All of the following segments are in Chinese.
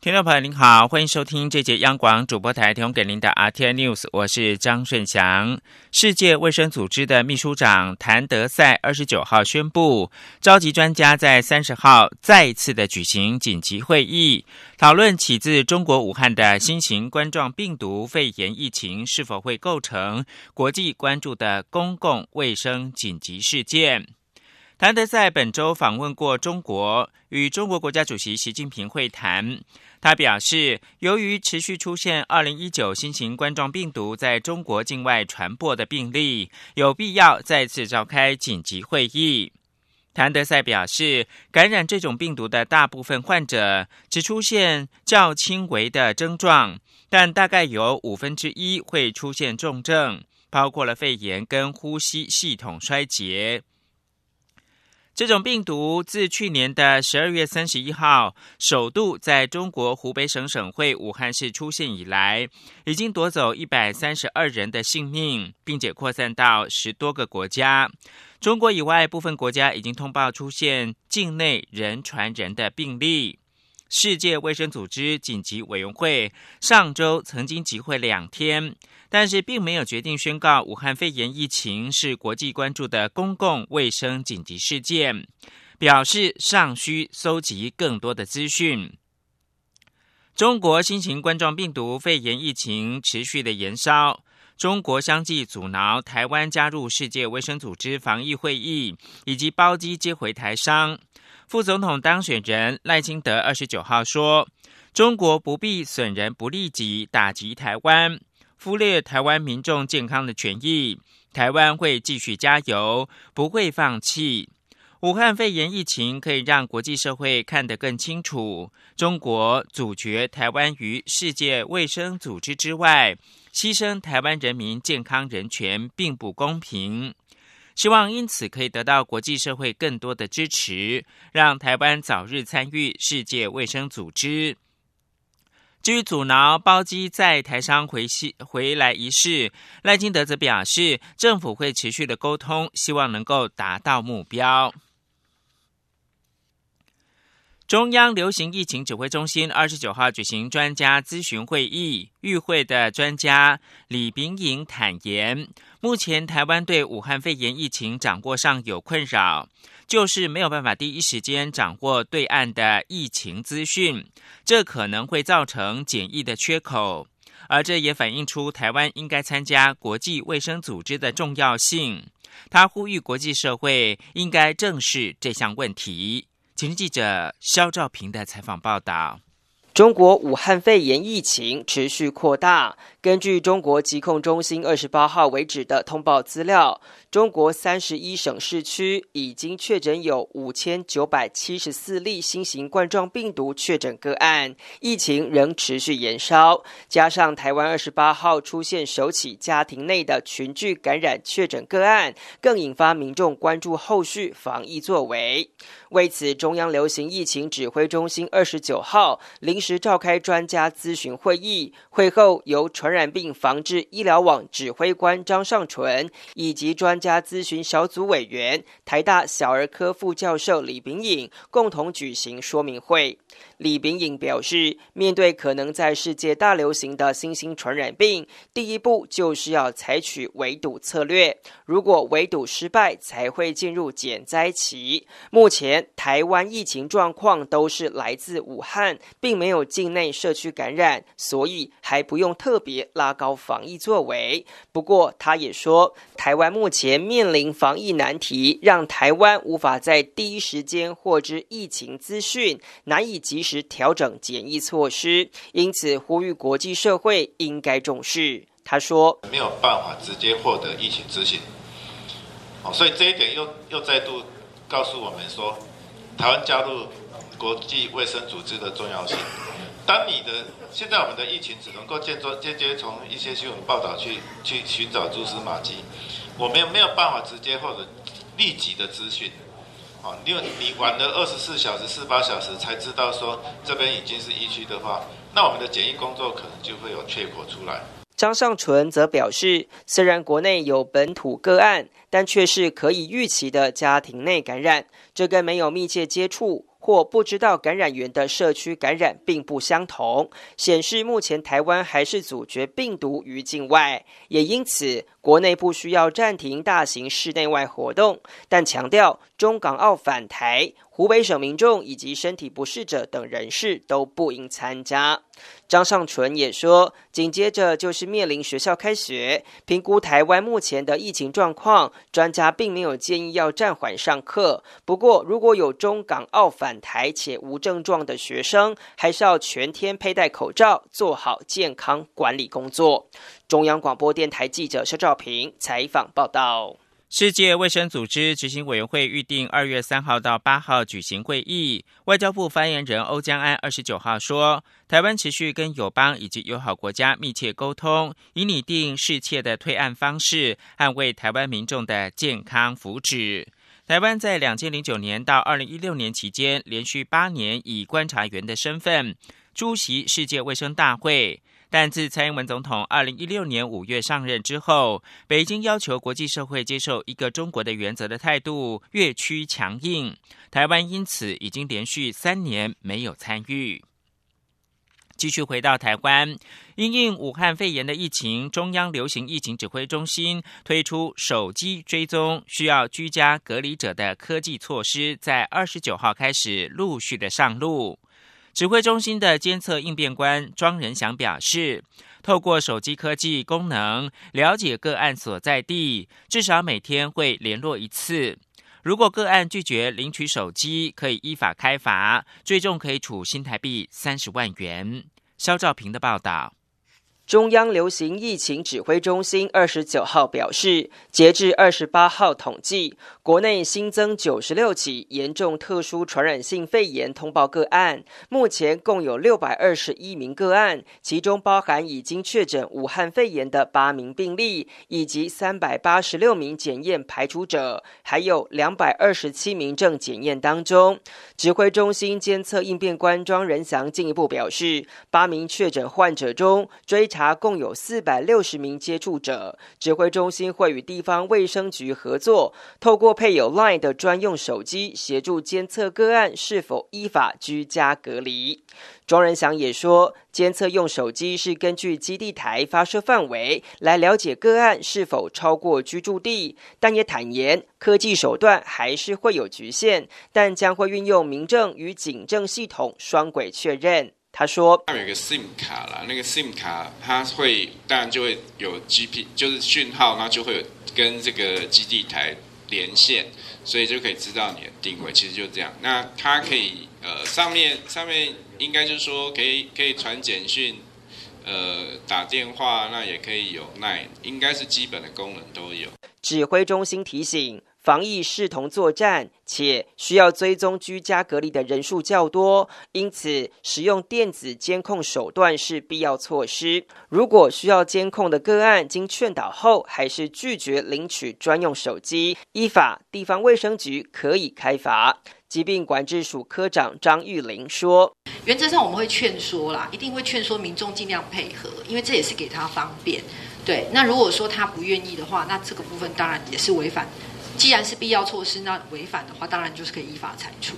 听众朋友您好，欢迎收听这节央广主播台提供给您的 RTI News，我是张顺祥。世界卫生组织的秘书长谭德赛二十九号宣布，召集专家在三十号再次的举行紧急会议，讨论起自中国武汉的新型冠状病毒肺炎疫情是否会构成国际关注的公共卫生紧急事件。谭德赛本周访问过中国，与中国国家主席习近平会谈。他表示，由于持续出现2019新型冠状病毒在中国境外传播的病例，有必要再次召开紧急会议。谭德赛表示，感染这种病毒的大部分患者只出现较轻微的症状，但大概有五分之一会出现重症，包括了肺炎跟呼吸系统衰竭。这种病毒自去年的十二月三十一号首度在中国湖北省省会武汉市出现以来，已经夺走一百三十二人的性命，并且扩散到十多个国家。中国以外部分国家已经通报出现境内人传人的病例。世界卫生组织紧急委员会上周曾经集会两天。但是并没有决定宣告武汉肺炎疫情是国际关注的公共卫生紧急事件，表示尚需搜集更多的资讯。中国新型冠状病毒肺炎疫情持续的延烧，中国相继阻挠台湾加入世界卫生组织防疫会议，以及包机接回台商。副总统当选人赖清德二十九号说：“中国不必损人不利己，打击台湾。”忽略台湾民众健康的权益，台湾会继续加油，不会放弃。武汉肺炎疫情可以让国际社会看得更清楚，中国阻绝台湾于世界卫生组织之外，牺牲台湾人民健康人权，并不公平。希望因此可以得到国际社会更多的支持，让台湾早日参与世界卫生组织。至于阻挠包机在台商回西回来一事，赖金德则表示，政府会持续的沟通，希望能够达到目标。中央流行疫情指挥中心二十九号举行专家咨询会议，与会的专家李秉颖坦言，目前台湾对武汉肺炎疫情掌握上有困扰。就是没有办法第一时间掌握对岸的疫情资讯，这可能会造成检疫的缺口，而这也反映出台湾应该参加国际卫生组织的重要性。他呼吁国际社会应该正视这项问题。请记者肖兆平的采访报道。中国武汉肺炎疫情持续扩大。根据中国疾控中心二十八号为止的通报资料，中国三十一省市区已经确诊有五千九百七十四例新型冠状病毒确诊个案，疫情仍持续延烧。加上台湾二十八号出现首起家庭内的群聚感染确诊个案，更引发民众关注后续防疫作为。为此，中央流行疫情指挥中心二十九号临时召开专家咨询会议，会后由传染病防治医疗网指挥官张尚淳以及专家咨询小组委员台大小儿科副教授李炳颖共同举行说明会。李炳颖表示，面对可能在世界大流行的新兴传染病，第一步就是要采取围堵策略。如果围堵失败，才会进入减灾期。目前台湾疫情状况都是来自武汉，并没有境内社区感染，所以还不用特别。拉高防疫作为，不过他也说，台湾目前面临防疫难题，让台湾无法在第一时间获知疫情资讯，难以及时调整检疫措施，因此呼吁国际社会应该重视。他说，没有办法直接获得疫情资讯，哦，所以这一点又又再度告诉我们说，台湾加入国际卫生组织的重要性。当你的现在我们的疫情只能够间接间接从一些新闻报道去去寻找蛛丝马迹，我们没有办法直接或者立即的资讯，哦，因为你玩了二十四小时、四八小时才知道说这边已经是疫区的话，那我们的检疫工作可能就会有缺口出来。张尚纯则表示，虽然国内有本土个案，但却是可以预期的家庭内感染，这跟没有密切接触。或不知道感染源的社区感染并不相同，显示目前台湾还是阻绝病毒于境外，也因此国内不需要暂停大型室内外活动，但强调中港澳返台。湖北省民众以及身体不适者等人士都不应参加。张尚纯也说，紧接着就是面临学校开学，评估台湾目前的疫情状况，专家并没有建议要暂缓上课。不过，如果有中港澳返返台且无症状的学生，还是要全天佩戴口罩，做好健康管理工作。中央广播电台记者肖兆平采访报道。世界卫生组织执行委员会预定二月三号到八号举行会议。外交部发言人欧江安二十九号说，台湾持续跟友邦以及友好国家密切沟通，以拟定适切的退案方式，捍卫台湾民众的健康福祉。台湾在两千零九年到二零一六年期间，连续八年以观察员的身份出席世界卫生大会。但自蔡英文总统二零一六年五月上任之后，北京要求国际社会接受一个中国的原则的态度越趋强硬，台湾因此已经连续三年没有参与。继续回到台湾，因应武汉肺炎的疫情，中央流行疫情指挥中心推出手机追踪需要居家隔离者的科技措施，在二十九号开始陆续的上路。指挥中心的监测应变官庄仁祥表示，透过手机科技功能了解个案所在地，至少每天会联络一次。如果个案拒绝领取手机，可以依法开罚，最重可以处新台币三十万元。肖兆平的报道。中央流行疫情指挥中心二十九号表示，截至二十八号统计，国内新增九十六起严重特殊传染性肺炎通报个案，目前共有六百二十一名个案，其中包含已经确诊武汉肺炎的八名病例，以及三百八十六名检验排除者，还有两百二十七名正检验当中。指挥中心监测应变官庄仁祥进一步表示，八名确诊患者中追查。共有四百六十名接触者，指挥中心会与地方卫生局合作，透过配有 LINE 的专用手机，协助监测个案是否依法居家隔离。庄仁祥也说，监测用手机是根据基地台发射范围来了解个案是否超过居住地，但也坦言科技手段还是会有局限，但将会运用民政与警政系统双轨确认。他说：“有个 SIM 卡啦，那个 SIM 卡它会当然就会有 GP，就是讯号，那就会有跟这个基地台连线，所以就可以知道你的定位。其实就这样。那它可以呃上面上面应该就是说可以可以传简讯，呃打电话，那也可以有 Line，应该是基本的功能都有。”指挥中心提醒。防疫视同作战，且需要追踪居家隔离的人数较多，因此使用电子监控手段是必要措施。如果需要监控的个案经劝导后还是拒绝领取专用手机，依法地方卫生局可以开罚。疾病管制署科长张玉玲说：“原则上我们会劝说啦，一定会劝说民众尽量配合，因为这也是给他方便。对，那如果说他不愿意的话，那这个部分当然也是违反。”既然是必要措施，那违反的话，当然就是可以依法裁处。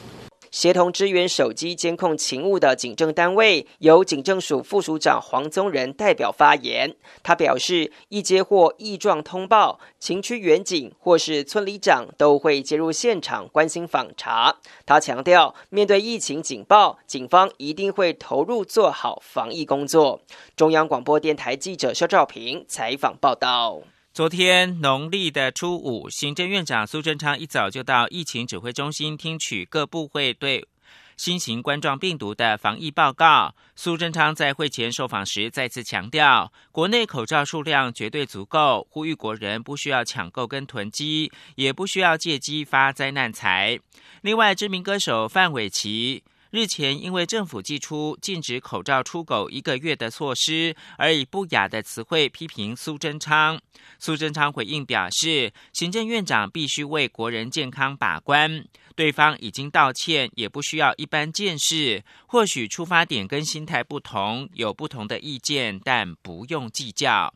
协同支援手机监控勤务的警政单位，由警政署副署长黄宗仁代表发言。他表示，一接获异状通报，情区员警或是村里长都会介入现场关心访查。他强调，面对疫情警报，警方一定会投入做好防疫工作。中央广播电台记者肖兆平采访报道。昨天农历的初五，行政院长苏贞昌一早就到疫情指挥中心听取各部会对新型冠状病毒的防疫报告。苏贞昌在会前受访时再次强调，国内口罩数量绝对足够，呼吁国人不需要抢购跟囤积，也不需要借机发灾难财。另外，知名歌手范玮琪。日前，因为政府寄出禁止口罩出口一个月的措施，而以不雅的词汇批评苏贞昌。苏贞昌回应表示，行政院长必须为国人健康把关。对方已经道歉，也不需要一般见识。或许出发点跟心态不同，有不同的意见，但不用计较。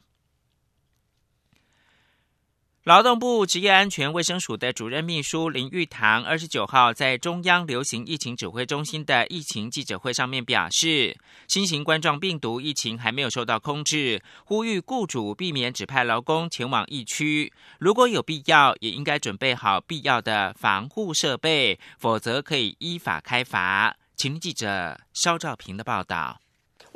劳动部职业安全卫生署的主任秘书林玉堂二十九号在中央流行疫情指挥中心的疫情记者会上面表示，新型冠状病毒疫情还没有受到控制，呼吁雇主避免指派劳工前往疫区，如果有必要，也应该准备好必要的防护设备，否则可以依法开罚。请记者肖兆平的报道。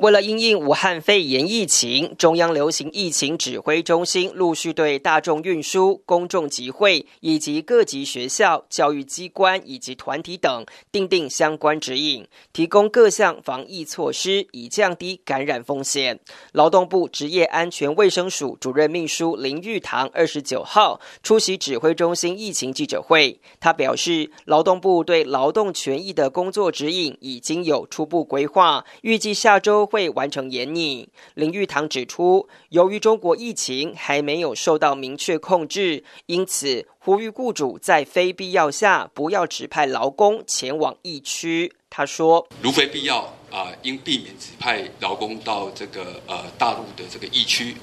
为了因应武汉肺炎疫情，中央流行疫情指挥中心陆续对大众运输、公众集会以及各级学校、教育机关以及团体等订定相关指引，提供各项防疫措施，以降低感染风险。劳动部职业安全卫生署主任秘书林玉堂二十九号出席指挥中心疫情记者会，他表示，劳动部对劳动权益的工作指引已经有初步规划，预计下周。会完成研拟。林玉堂指出，由于中国疫情还没有受到明确控制，因此呼吁雇主在非必要下不要指派劳工前往疫区。他说：“如非必要啊，应避免指派劳工到这个呃大陆的这个疫区。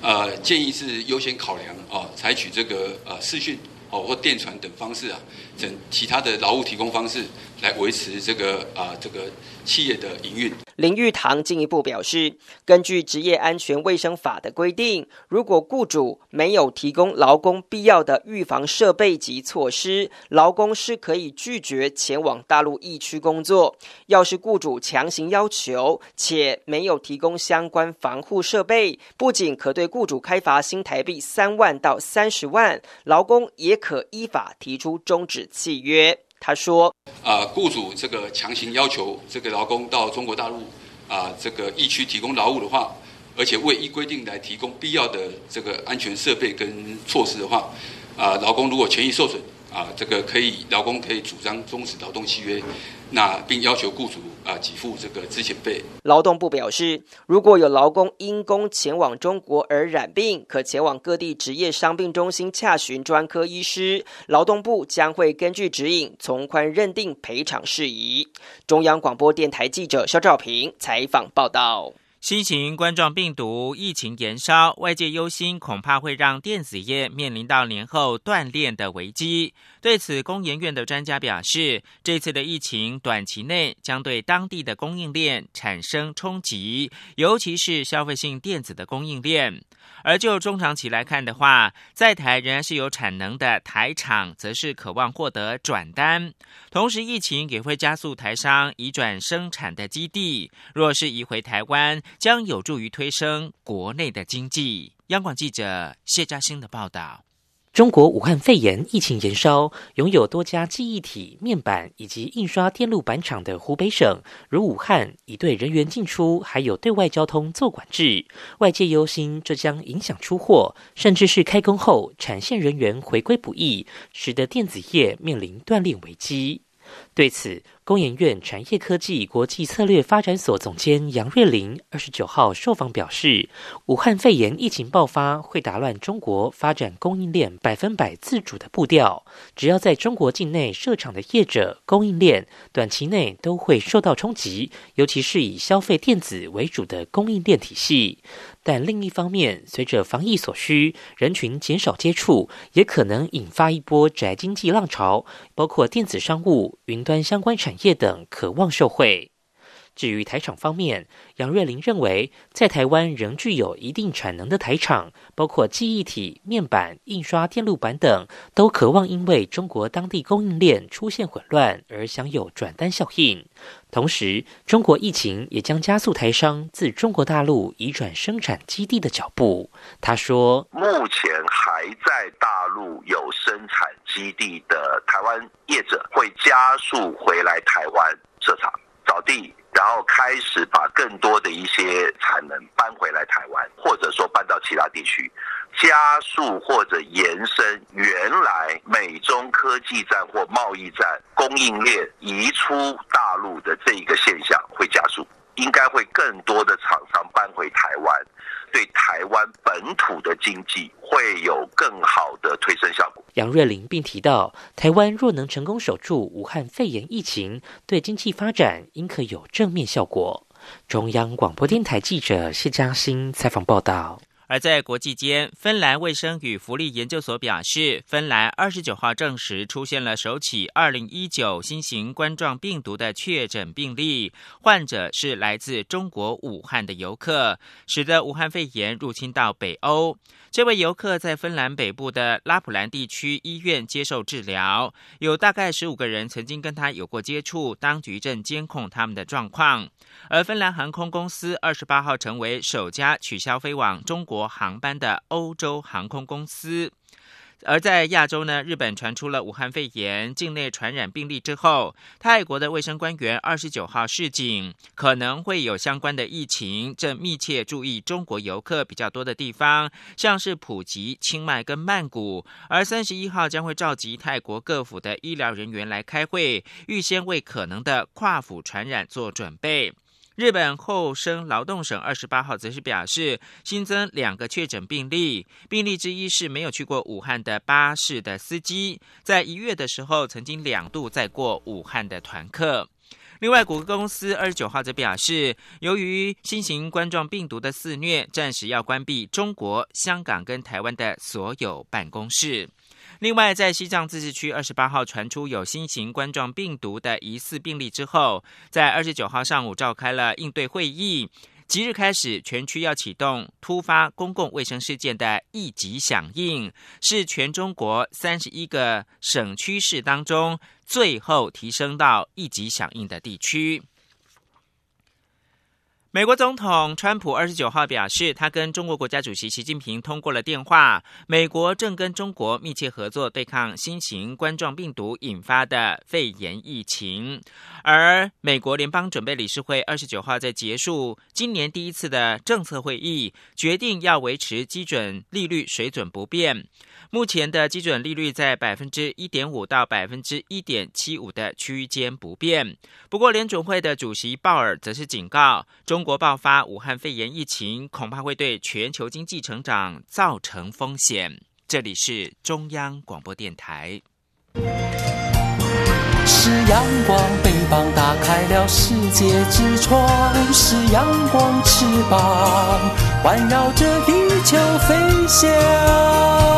呃，建议是优先考量哦，采取这个呃视讯哦或电传等方式啊，等其他的劳务提供方式来维持这个啊这个企业的营运。”林玉堂进一步表示，根据职业安全卫生法的规定，如果雇主没有提供劳工必要的预防设备及措施，劳工是可以拒绝前往大陆疫区工作。要是雇主强行要求且没有提供相关防护设备，不仅可对雇主开罚新台币三万到三十万，劳工也可依法提出终止契约。他说：“啊，雇主这个强行要求这个劳工到中国大陆啊，这个疫区提供劳务的话，而且未依规定来提供必要的这个安全设备跟措施的话，啊，劳工如果权益受损。”啊，这个可以，劳工可以主张终止劳动契约，那并要求雇主啊给付这个资遣费。劳动部表示，如果有劳工因公前往中国而染病，可前往各地职业伤病中心洽询专科医师，劳动部将会根据指引从宽认定赔偿事宜。中央广播电台记者肖兆平采访报道。新型冠状病毒疫情延烧，外界忧心恐怕会让电子业面临到年后断链的危机。对此，工研院的专家表示，这次的疫情短期内将对当地的供应链产生冲击，尤其是消费性电子的供应链。而就中长期来看的话，在台仍然是有产能的台厂，则是渴望获得转单。同时，疫情也会加速台商移转生产的基地。若是移回台湾，将有助于推升国内的经济。央广记者谢嘉欣的报道。中国武汉肺炎疫情延烧，拥有多家记忆体、面板以及印刷电路板厂的湖北省，如武汉，已对人员进出还有对外交通做管制。外界忧心这将影响出货，甚至是开工后产线人员回归不易，使得电子业面临断裂危机。对此，工研院产业科技国际策略发展所总监杨瑞玲二十九号受访表示，武汉肺炎疫情爆发会打乱中国发展供应链百分百自主的步调，只要在中国境内设厂的业者供应链，短期内都会受到冲击，尤其是以消费电子为主的供应链体系。但另一方面，随着防疫所需，人群减少接触，也可能引发一波宅经济浪潮，包括电子商务、云端相关产业等，渴望受惠。至于台厂方面，杨瑞玲认为，在台湾仍具有一定产能的台厂，包括记忆体、面板、印刷电路板等，都渴望因为中国当地供应链出现混乱而享有转单效应。同时，中国疫情也将加速台商自中国大陆移转生产基地的脚步。他说：“目前还在大陆有生产基地的台湾业者，会加速回来台湾设厂找地。”然后开始把更多的一些产能搬回来台湾，或者说搬到其他地区，加速或者延伸原来美中科技战或贸易战供应链移出大陆的这一个现象会加速。应该会更多的厂商搬回台湾，对台湾本土的经济会有更好的推升效果。杨瑞麟并提到，台湾若能成功守住武汉肺炎疫情，对经济发展应可有正面效果。中央广播电台记者谢嘉欣采访报道。而在国际间，芬兰卫生与福利研究所表示，芬兰二十九号证实出现了首起二零一九新型冠状病毒的确诊病例，患者是来自中国武汉的游客，使得武汉肺炎入侵到北欧。这位游客在芬兰北部的拉普兰地区医院接受治疗，有大概十五个人曾经跟他有过接触，当局正监控他们的状况。而芬兰航空公司二十八号成为首家取消飞往中国航班的欧洲航空公司。而在亚洲呢，日本传出了武汉肺炎境内传染病例之后，泰国的卫生官员二十九号示警，可能会有相关的疫情，正密切注意中国游客比较多的地方，像是普吉、清迈跟曼谷。而三十一号将会召集泰国各府的医疗人员来开会，预先为可能的跨府传染做准备。日本厚生劳动省二十八号则是表示，新增两个确诊病例，病例之一是没有去过武汉的巴士的司机，在一月的时候曾经两度载过武汉的团客。另外，谷歌公司二十九号则表示，由于新型冠状病毒的肆虐，暂时要关闭中国、香港跟台湾的所有办公室。另外，在西藏自治区二十八号传出有新型冠状病毒的疑似病例之后，在二十九号上午召开了应对会议。即日开始，全区要启动突发公共卫生事件的一级响应，是全中国三十一个省区市当中最后提升到一级响应的地区。美国总统川普二十九号表示，他跟中国国家主席习近平通过了电话。美国正跟中国密切合作，对抗新型冠状病毒引发的肺炎疫情。而美国联邦准备理事会二十九号在结束今年第一次的政策会议，决定要维持基准利率水准不变。目前的基准利率在百分之一点五到百分之一点七五的区间不变。不过，联准会的主席鲍尔则是警告，中国爆发武汉肺炎疫情，恐怕会对全球经济成长造成风险。这里是中央广播电台。是阳光，翅膀打开了世界之窗；是阳光，翅膀环绕着地球飞翔。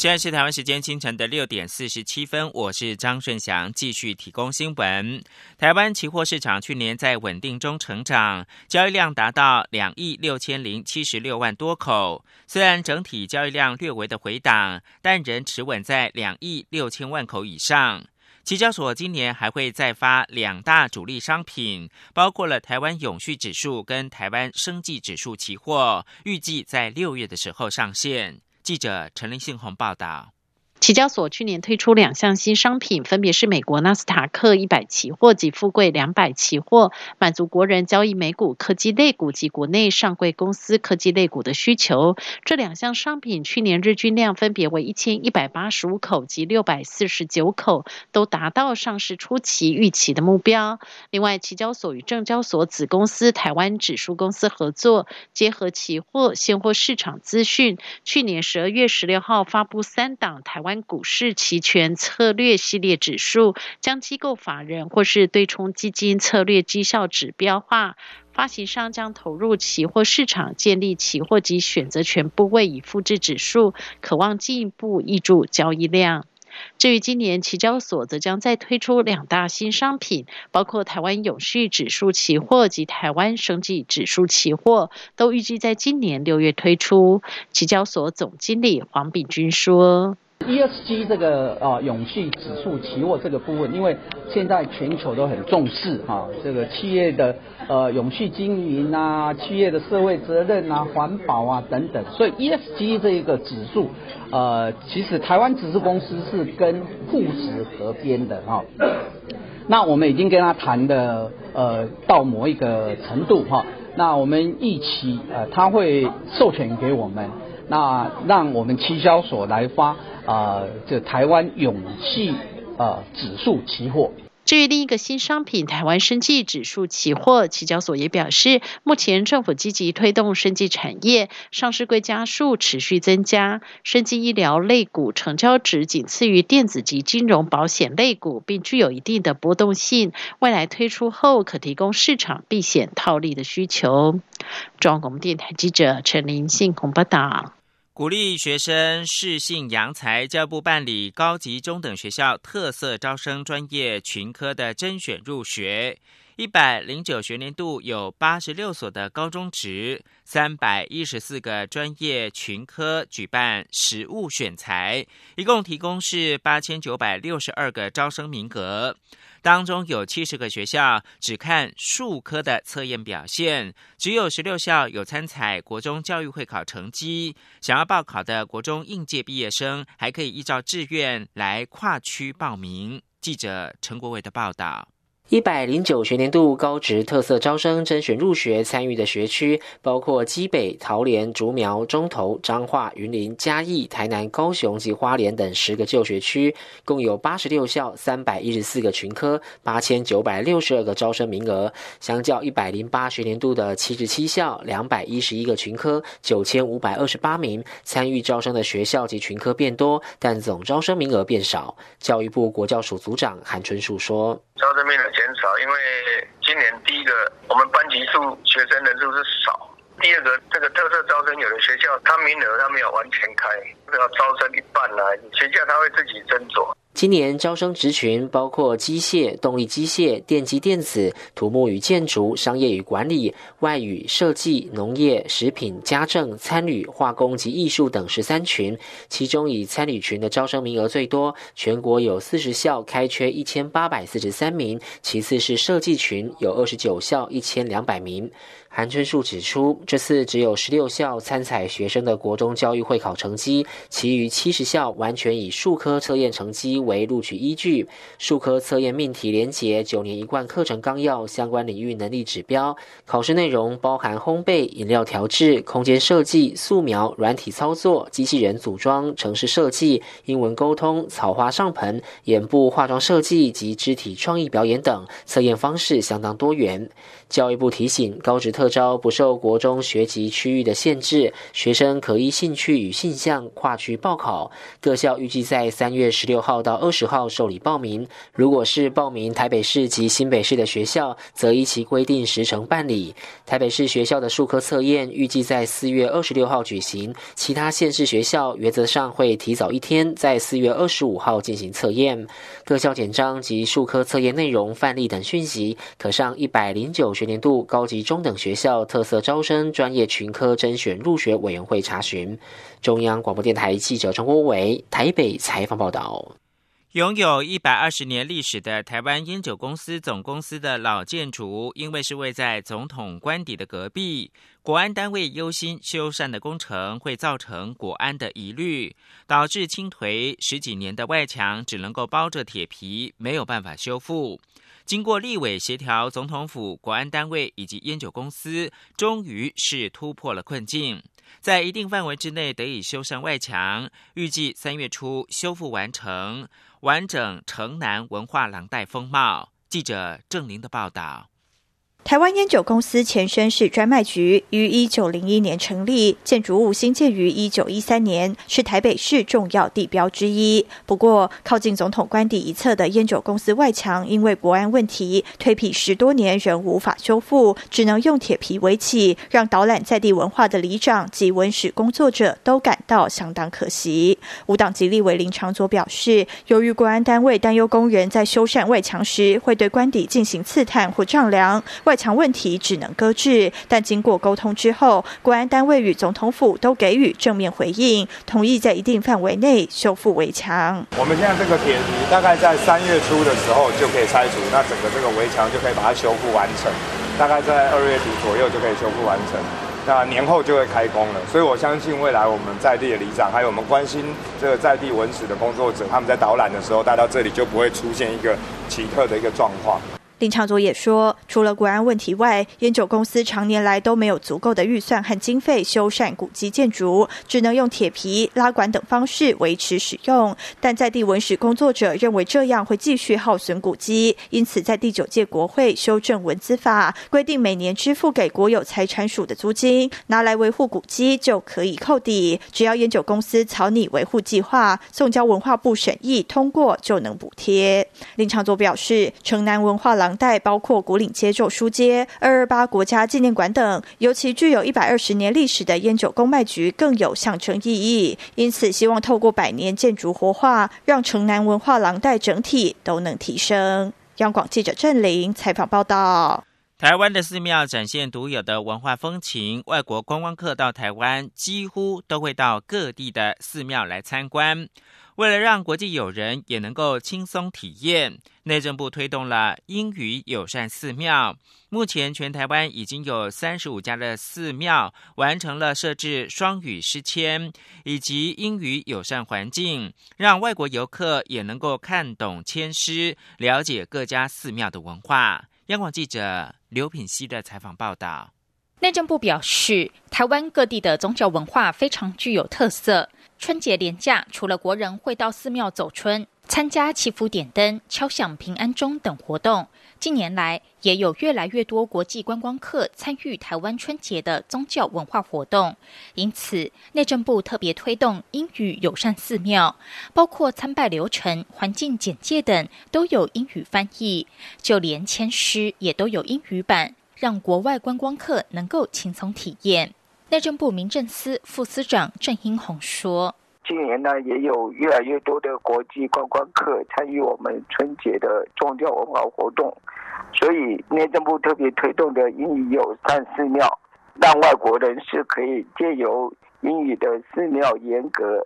现在是台湾时间清晨的六点四十七分，我是张顺祥，继续提供新闻。台湾期货市场去年在稳定中成长，交易量达到两亿六千零七十六万多口。虽然整体交易量略微的回档，但仍持稳在两亿六千万口以上。期交所今年还会再发两大主力商品，包括了台湾永续指数跟台湾生技指数期货，预计在六月的时候上线。记者陈林信宏报道。期交所去年推出两项新商品，分别是美国纳斯达克一百期货及富贵两百期货，满足国人交易美股科技类股及国内上柜公司科技类股的需求。这两项商品去年日均量分别为一千一百八十五口及六百四十九口，都达到上市初期预期的目标。另外，期交所与证交所子公司台湾指数公司合作，结合期货现货市场资讯，去年十二月十六号发布三档台湾。股市期权策略系列指数将机构法人或是对冲基金策略绩效指标化，发行商将投入期货市场建立期货及选择权部位以复制指数，渴望进一步挹注交易量。至于今年期交所则将再推出两大新商品，包括台湾永续指数期货及台湾生技指数期货，都预计在今年六月推出。期交所总经理黄炳军说。ESG 这个啊永续指数期货这个部分，因为现在全球都很重视哈，这个企业的呃永续经营啊，企业的社会责任啊，环保啊等等，所以 ESG 这一个指数，呃，其实台湾指数公司是跟沪指合编的哈，那我们已经跟他谈的呃到某一个程度哈，那我们一起呃他会授权给我们。那让我们期交所来发啊，这台湾永续啊指数期货。至于另一个新商品台湾生技指数期货，期交所也表示，目前政府积极推动生技产业，上市柜家数持续增加，生技医疗类股成交值仅次于电子及金融保险类股，并具有一定的波动性。未来推出后，可提供市场避险套利的需求。中央广播电台记者陈林信鸿报道。鼓励学生适性扬才，教育部办理高级中等学校特色招生专业群科的甄选入学。一百零九学年度有八十六所的高中职，三百一十四个专业群科举办实物选材，一共提供是八千九百六十二个招生名额。当中有七十个学校只看数科的测验表现，只有十六校有参采国中教育会考成绩。想要报考的国中应届毕业生，还可以依照志愿来跨区报名。记者陈国伟的报道。一百零九学年度高职特色招生甄选入学参与的学区，包括基北、桃园、竹苗、中投、彰化、云林、嘉义、台南、高雄及花莲等十个旧学区，共有八十六校、三百一十四个群科、八千九百六十二个招生名额。相较一百零八学年度的七十七校、两百一十一个群科、九千五百二十八名，参与招生的学校及群科变多，但总招生名额变少。教育部国教署组长韩春树说：“招生名额。”减少，因为今年第一个，我们班级数学生人数是少；第二个，这个特色招生有的学校，它名额它没有完全开，要招生一半来，学校他会自己斟酌。今年招生职群包括机械、动力机械、电机电子、土木与建筑、商业与管理、外语、设计、农业、食品、家政、参旅、化工及艺术等十三群，其中以参旅群的招生名额最多，全国有四十校开缺一千八百四十三名，其次是设计群有二十九校一千两百名。韩春树指出，这次只有十六校参采学生的国中教育会考成绩，其余七十校完全以数科测验成绩为录取依据。数科测验命题连结九年一贯课程纲要相关领域能力指标，考试内容包含烘焙、饮料调制、空间设计、素描、软体操作、机器人组装、城市设计、英文沟通、草花上盆、眼部化妆设计及肢体创意表演等，测验方式相当多元。教育部提醒，高职特招不受国中学籍区域的限制，学生可依兴趣与性向跨区报考。各校预计在三月十六号到二十号受理报名。如果是报名台北市及新北市的学校，则依其规定时程办理。台北市学校的数科测验预计在四月二十六号举行，其他县市学校原则上会提早一天，在四月二十五号进行测验。各校简章及数科测验内容范例等讯息，可上一百零九。学年度高级中等学校特色招生专业群科甄选入学委员会查询。中央广播电台记者陈国伟台北采访报道。拥有一百二十年历史的台湾烟酒公司总公司的老建筑，因为是位在总统官邸的隔壁，国安单位忧心修缮的工程会造成国安的疑虑，导致清颓十几年的外墙只能够包着铁皮，没有办法修复。经过立委协调，总统府、国安单位以及烟酒公司，终于是突破了困境，在一定范围之内得以修缮外墙，预计三月初修复完成，完整城南文化廊带风貌。记者郑林的报道。台湾烟酒公司前身是专卖局，于一九零一年成立，建筑物新建于一九一三年，是台北市重要地标之一。不过，靠近总统官邸一侧的烟酒公司外墙，因为国安问题，推皮十多年仍无法修复，只能用铁皮围起，让导览在地文化的里长及文史工作者都感到相当可惜。无党籍立委林长佐表示，由于国安单位担忧工人在修缮外墙时会对官邸进行刺探或丈量。外墙问题只能搁置，但经过沟通之后，国安单位与总统府都给予正面回应，同意在一定范围内修复围墙。我们现在这个铁皮大概在三月初的时候就可以拆除，那整个这个围墙就可以把它修复完成，大概在二月底左右就可以修复完成，那年后就会开工了。所以我相信未来我们在地的里长，还有我们关心这个在地文史的工作者，他们在导览的时候，带到这里就不会出现一个奇特的一个状况。林长佐也说，除了国安问题外，烟酒公司常年来都没有足够的预算和经费修缮古迹建筑，只能用铁皮、拉管等方式维持使用。但在地文史工作者认为这样会继续耗损古迹，因此在第九届国会修正文资法，规定每年支付给国有财产署的租金，拿来维护古迹就可以扣抵。只要烟酒公司草拟维护计划，送交文化部审议通过，就能补贴。林长佐表示，城南文化廊。带包括古岭街、旧书街、二二八国家纪念馆等，尤其具有一百二十年历史的烟酒公卖局更有象征意义。因此，希望透过百年建筑活化，让城南文化廊带整体都能提升。央广记者郑玲采访报道。台湾的寺庙展现独有的文化风情，外国观光客到台湾几乎都会到各地的寺庙来参观。为了让国际友人也能够轻松体验，内政部推动了英语友善寺庙。目前全台湾已经有三十五家的寺庙完成了设置双语诗签以及英语友善环境，让外国游客也能够看懂签诗，了解各家寺庙的文化。央广记者刘品熙的采访报道。内政部表示，台湾各地的宗教文化非常具有特色。春节连假，除了国人会到寺庙走春、参加祈福点灯、敲响平安钟等活动，近年来也有越来越多国际观光客参与台湾春节的宗教文化活动。因此，内政部特别推动英语友善寺庙，包括参拜流程、环境简介等都有英语翻译，就连签诗也都有英语版，让国外观光客能够轻松体验。内政部民政司副司长郑英宏说：“今年呢，也有越来越多的国际观光客参与我们春节的宗教文化活动，所以内政部特别推动的英语友善寺庙，让外国人士可以借由英语的寺庙严格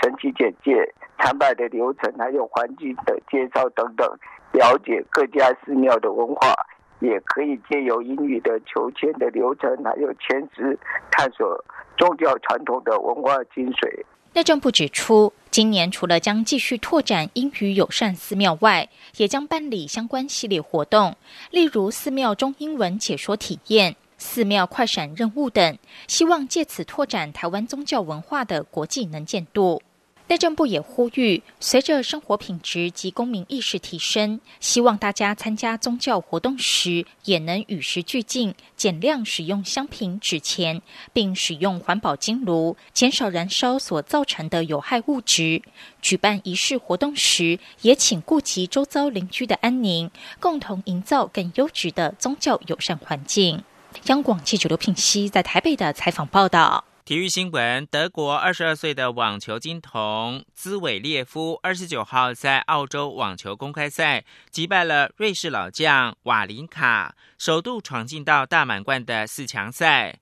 神奇简介、参拜的流程，还有环境的介绍等等，了解各家寺庙的文化。”也可以借由英语的求签的流程，还有签诗，探索宗教传统的文化精髓。内政部指出，今年除了将继续拓展英语友善寺庙外，也将办理相关系列活动，例如寺庙中英文解说体验、寺庙快闪任务等，希望借此拓展台湾宗教文化的国际能见度。内政部也呼吁，随着生活品质及公民意识提升，希望大家参加宗教活动时也能与时俱进，减量使用香品、纸钱，并使用环保金炉，减少燃烧所造成的有害物质。举办仪式活动时，也请顾及周遭邻居的安宁，共同营造更优质的宗教友善环境。央广记者刘品熙在台北的采访报道。体育新闻：德国二十二岁的网球金童兹韦列夫，二十九号在澳洲网球公开赛击败了瑞士老将瓦林卡，首度闯进到大满贯的四强赛，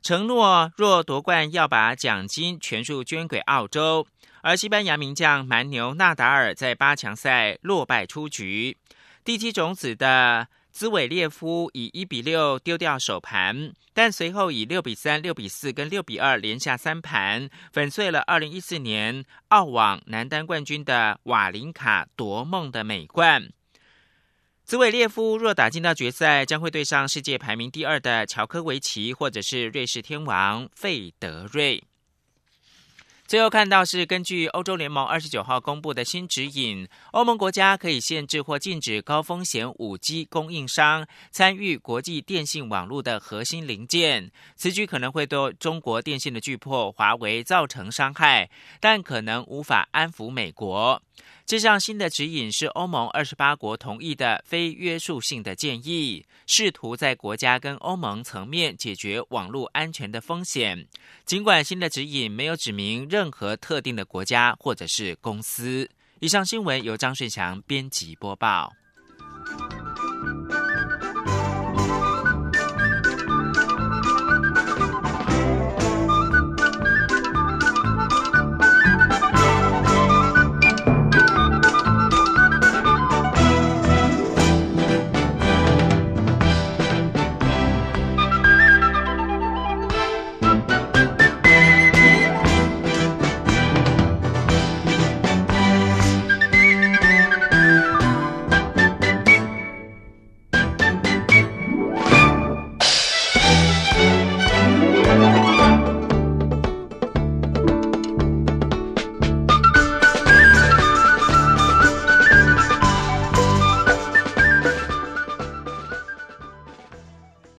承诺若夺冠要把奖金全数捐给澳洲。而西班牙名将蛮牛纳达尔在八强赛落败出局，第七种子的。兹韦列夫以一比六丢掉首盘，但随后以六比三、六比四跟六比二连下三盘，粉碎了二零一四年澳网男单冠军的瓦林卡夺梦的美冠。兹韦列夫若打进到决赛，将会对上世界排名第二的乔科维奇，或者是瑞士天王费德瑞。最后看到是根据欧洲联盟二十九号公布的新指引，欧盟国家可以限制或禁止高风险五 G 供应商参与国际电信网络的核心零件。此举可能会对中国电信的巨破华为造成伤害，但可能无法安抚美国。这项新的指引是欧盟二十八国同意的非约束性的建议，试图在国家跟欧盟层面解决网络安全的风险。尽管新的指引没有指明任何特定的国家或者是公司。以上新闻由张顺祥编辑播报。